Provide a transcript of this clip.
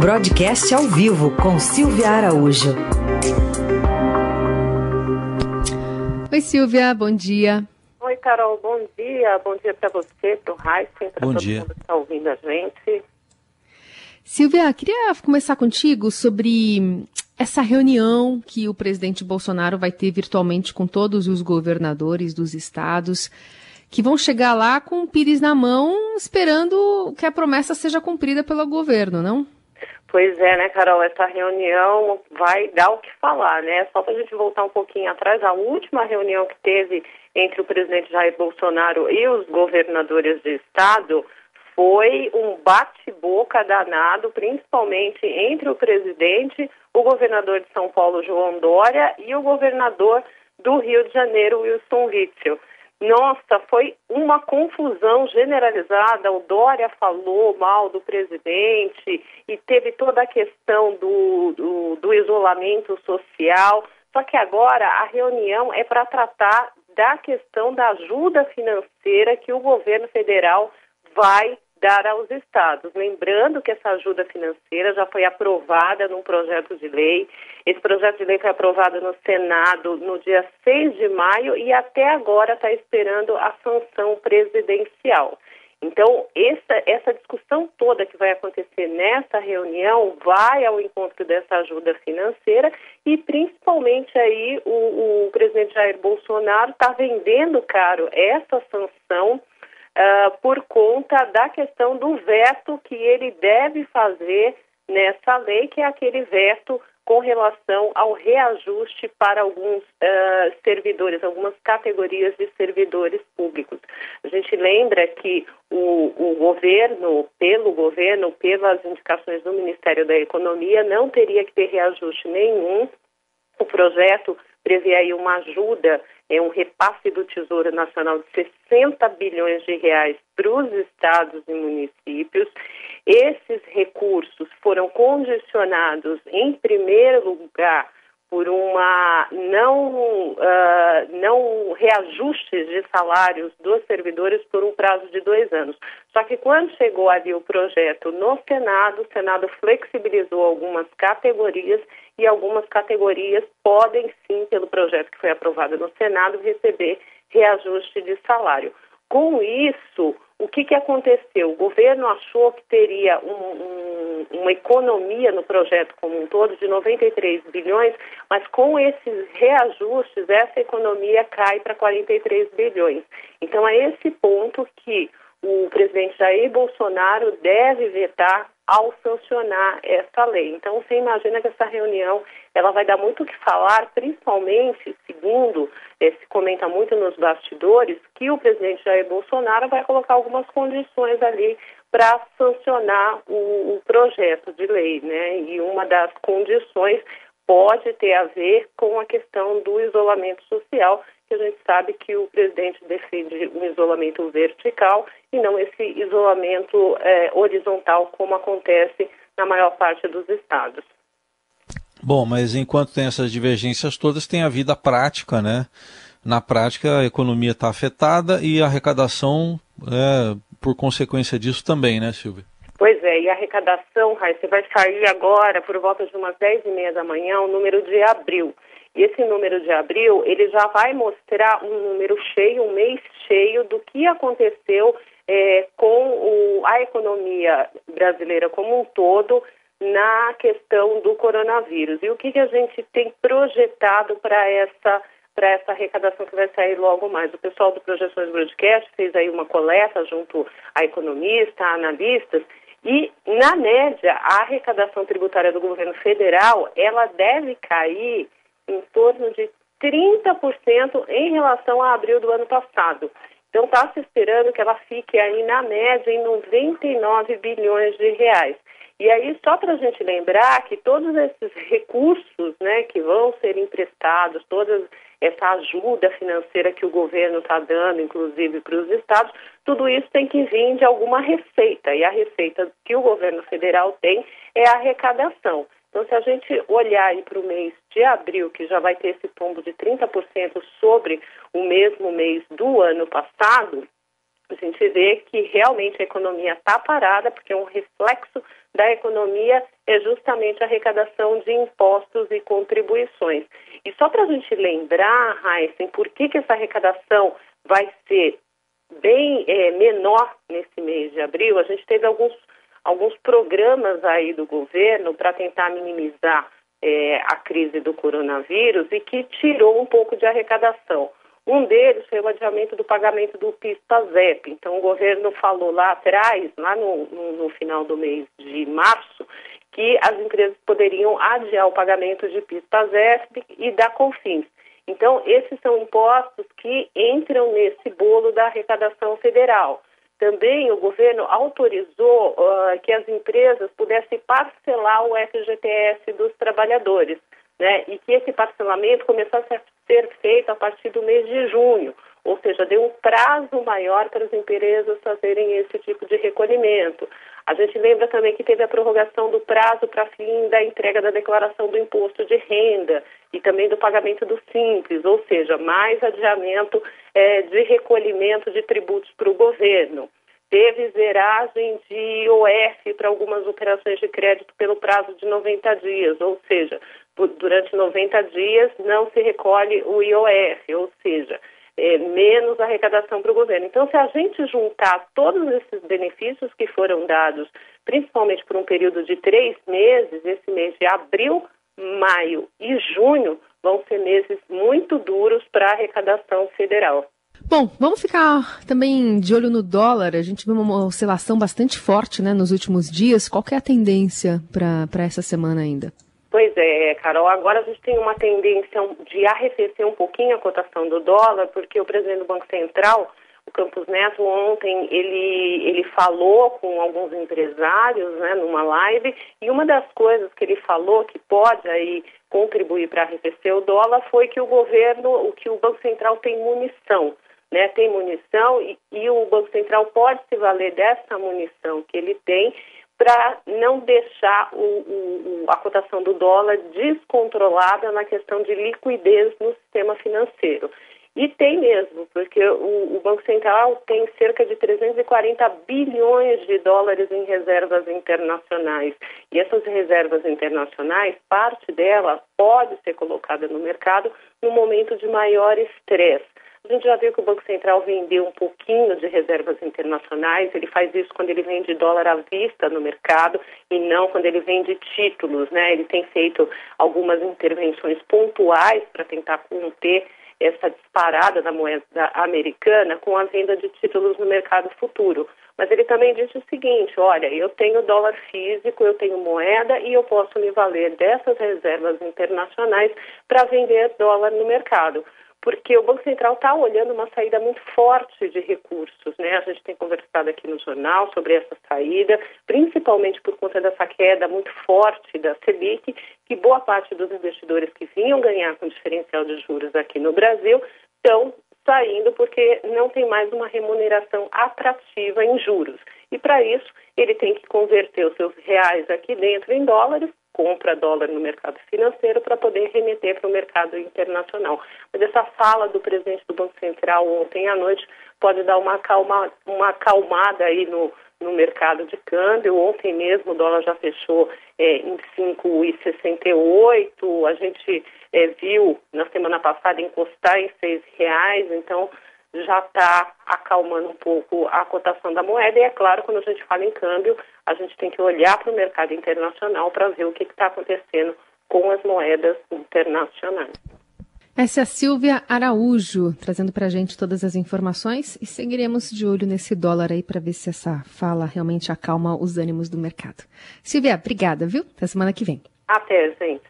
Broadcast ao vivo com Silvia Araújo. Oi, Silvia, bom dia. Oi, Carol, bom dia. Bom dia para você, para o Heisen, para todo dia. mundo que está ouvindo a gente. Silvia, queria começar contigo sobre essa reunião que o presidente Bolsonaro vai ter virtualmente com todos os governadores dos estados, que vão chegar lá com o pires na mão, esperando que a promessa seja cumprida pelo governo, não? Pois é, né, Carol? Essa reunião vai dar o que falar, né? Só para a gente voltar um pouquinho atrás, a última reunião que teve entre o presidente Jair Bolsonaro e os governadores de estado foi um bate-boca danado, principalmente entre o presidente, o governador de São Paulo, João Dória, e o governador do Rio de Janeiro, Wilson Witzel. Nossa, foi uma confusão generalizada. O Dória falou mal do presidente e teve toda a questão do, do, do isolamento social. Só que agora a reunião é para tratar da questão da ajuda financeira que o governo federal vai dar aos estados. Lembrando que essa ajuda financeira já foi aprovada num projeto de lei. Esse projeto de lei foi aprovado no Senado no dia 6 de maio e até agora está esperando a sanção presidencial. Então, essa, essa discussão toda que vai acontecer nessa reunião vai ao encontro dessa ajuda financeira e, principalmente, aí o, o presidente Jair Bolsonaro está vendendo caro essa sanção uh, por conta da questão do veto que ele deve fazer nessa lei, que é aquele veto com relação ao reajuste para alguns uh, servidores, algumas categorias de servidores públicos. A gente lembra que o, o, governo, pelo governo, pelas indicações do Ministério da Economia, não teria que ter reajuste nenhum. O projeto prevê aí uma ajuda é um repasse do Tesouro Nacional de 60 bilhões de reais para os estados e municípios. Esses recursos foram condicionados, em primeiro lugar, por uma não, uh, não reajustes de salários dos servidores por um prazo de dois anos. Só que quando chegou ali o projeto no Senado, o Senado flexibilizou algumas categorias e algumas categorias podem sim, pelo projeto que foi aprovado no Senado, receber reajuste de salário. Com isso, o que, que aconteceu? O governo achou que teria um, um, uma economia no projeto como um todo de 93 bilhões, mas com esses reajustes, essa economia cai para 43 bilhões. Então, é esse ponto que o presidente Jair Bolsonaro deve vetar ao sancionar essa lei. Então, você imagina que essa reunião ela vai dar muito o que falar, principalmente, segundo eh, se comenta muito nos bastidores, que o presidente Jair Bolsonaro vai colocar algumas condições ali para sancionar o, o projeto de lei, né? E uma das condições pode ter a ver com a questão do isolamento social, que a gente sabe que o presidente defende um isolamento vertical e não esse isolamento é, horizontal, como acontece na maior parte dos estados. Bom, mas enquanto tem essas divergências todas, tem a vida prática, né? Na prática, a economia está afetada e a arrecadação, é, por consequência disso, também, né, Silvia? Pois é, e a arrecadação, Raíssa, vai sair agora, por volta de umas 10 e meia da manhã, o número de abril. E esse número de abril, ele já vai mostrar um número cheio, um mês cheio do que aconteceu é, com o, a economia brasileira como um todo na questão do coronavírus. E o que, que a gente tem projetado para essa para essa arrecadação que vai sair logo mais. O pessoal do Projeções Broadcast fez aí uma coleta junto a economistas, a analistas, e, na média, a arrecadação tributária do governo federal, ela deve cair em torno de 30% em relação a abril do ano passado. Então, está se esperando que ela fique aí, na média, em 99 bilhões de reais. E aí, só para a gente lembrar que todos esses recursos né, que vão ser emprestados, toda essa ajuda financeira que o governo está dando, inclusive para os estados, tudo isso tem que vir de alguma receita. E a receita que o governo federal tem é a arrecadação. Então, se a gente olhar para o mês de abril, que já vai ter esse tombo de 30% sobre o mesmo mês do ano passado, a gente vê que realmente a economia está parada, porque um reflexo da economia é justamente a arrecadação de impostos e contribuições. E só para a gente lembrar, Heisen, por que, que essa arrecadação vai ser bem é, menor nesse mês de abril, a gente teve alguns, alguns programas aí do governo para tentar minimizar é, a crise do coronavírus e que tirou um pouco de arrecadação. Um deles foi o adiamento do pagamento do PIS-PASEP. Então, o governo falou lá atrás, lá no, no, no, final do mês de março, que as empresas poderiam adiar o pagamento de PIS-PASEP e da CONFINS. Então, esses são impostos que entram nesse bolo da arrecadação federal. Também o governo autorizou uh, que as empresas pudessem parcelar o FGTS dos trabalhadores, né? E que esse parcelamento começasse a ser feito a partir do mês de junho, ou seja, deu um prazo maior para as empresas fazerem esse tipo de recolhimento. A gente lembra também que teve a prorrogação do prazo para fim da entrega da declaração do imposto de renda e também do pagamento do simples, ou seja, mais adiamento é, de recolhimento de tributos para o governo. Teve zeragem de IOF para algumas operações de crédito pelo prazo de 90 dias, ou seja, durante 90 dias não se recolhe o IOF, ou seja, é, menos arrecadação para o governo. Então, se a gente juntar todos esses benefícios que foram dados, principalmente por um período de três meses, esse mês de abril, maio e junho, vão ser meses muito duros para a arrecadação federal. Bom, vamos ficar também de olho no dólar. A gente viu uma oscilação bastante forte né, nos últimos dias. Qual é a tendência para essa semana ainda? Pois é, Carol. Agora a gente tem uma tendência de arrefecer um pouquinho a cotação do dólar, porque o presidente do Banco Central, o Campos Neto, ontem ele, ele falou com alguns empresários né, numa live, e uma das coisas que ele falou que pode aí contribuir para arrefecer o dólar foi que o governo, o que o Banco Central tem munição. Né, tem munição e, e o Banco Central pode se valer dessa munição que ele tem para não deixar o, o, a cotação do dólar descontrolada na questão de liquidez no sistema financeiro. E tem mesmo, porque o, o, Banco Central tem cerca de 340 bilhões de dólares em reservas internacionais. E essas reservas internacionais, parte dela pode ser colocada no mercado no momento de maior estresse. A gente já viu que o Banco Central vendeu um pouquinho de reservas internacionais, ele faz isso quando ele vende dólar à vista no mercado e não quando ele vende títulos, né? Ele tem feito algumas intervenções pontuais para tentar conter essa disparada da moeda americana com a venda de títulos no mercado futuro. Mas ele também disse o seguinte: olha, eu tenho dólar físico, eu tenho moeda e eu posso me valer dessas reservas internacionais para vender dólar no mercado porque o Banco Central está olhando uma saída muito forte de recursos. Né? A gente tem conversado aqui no jornal sobre essa saída, principalmente por conta dessa queda muito forte da Selic, que boa parte dos investidores que vinham ganhar com diferencial de juros aqui no Brasil estão saindo porque não tem mais uma remuneração atrativa em juros. E para isso, ele tem que converter os seus reais aqui dentro em dólares compra dólar no mercado financeiro para poder remeter para o mercado internacional. Mas essa fala do presidente do Banco Central ontem à noite pode dar uma, calma, uma acalmada aí no, no mercado de câmbio. Ontem mesmo o dólar já fechou é, em 5,68. A gente é, viu na semana passada encostar em R$ reais. Então já está acalmando um pouco a cotação da moeda. E é claro, quando a gente fala em câmbio, a gente tem que olhar para o mercado internacional para ver o que está acontecendo com as moedas internacionais. Essa é a Silvia Araújo, trazendo para a gente todas as informações e seguiremos de olho nesse dólar aí para ver se essa fala realmente acalma os ânimos do mercado. Silvia, obrigada, viu? Até semana que vem. Até, gente.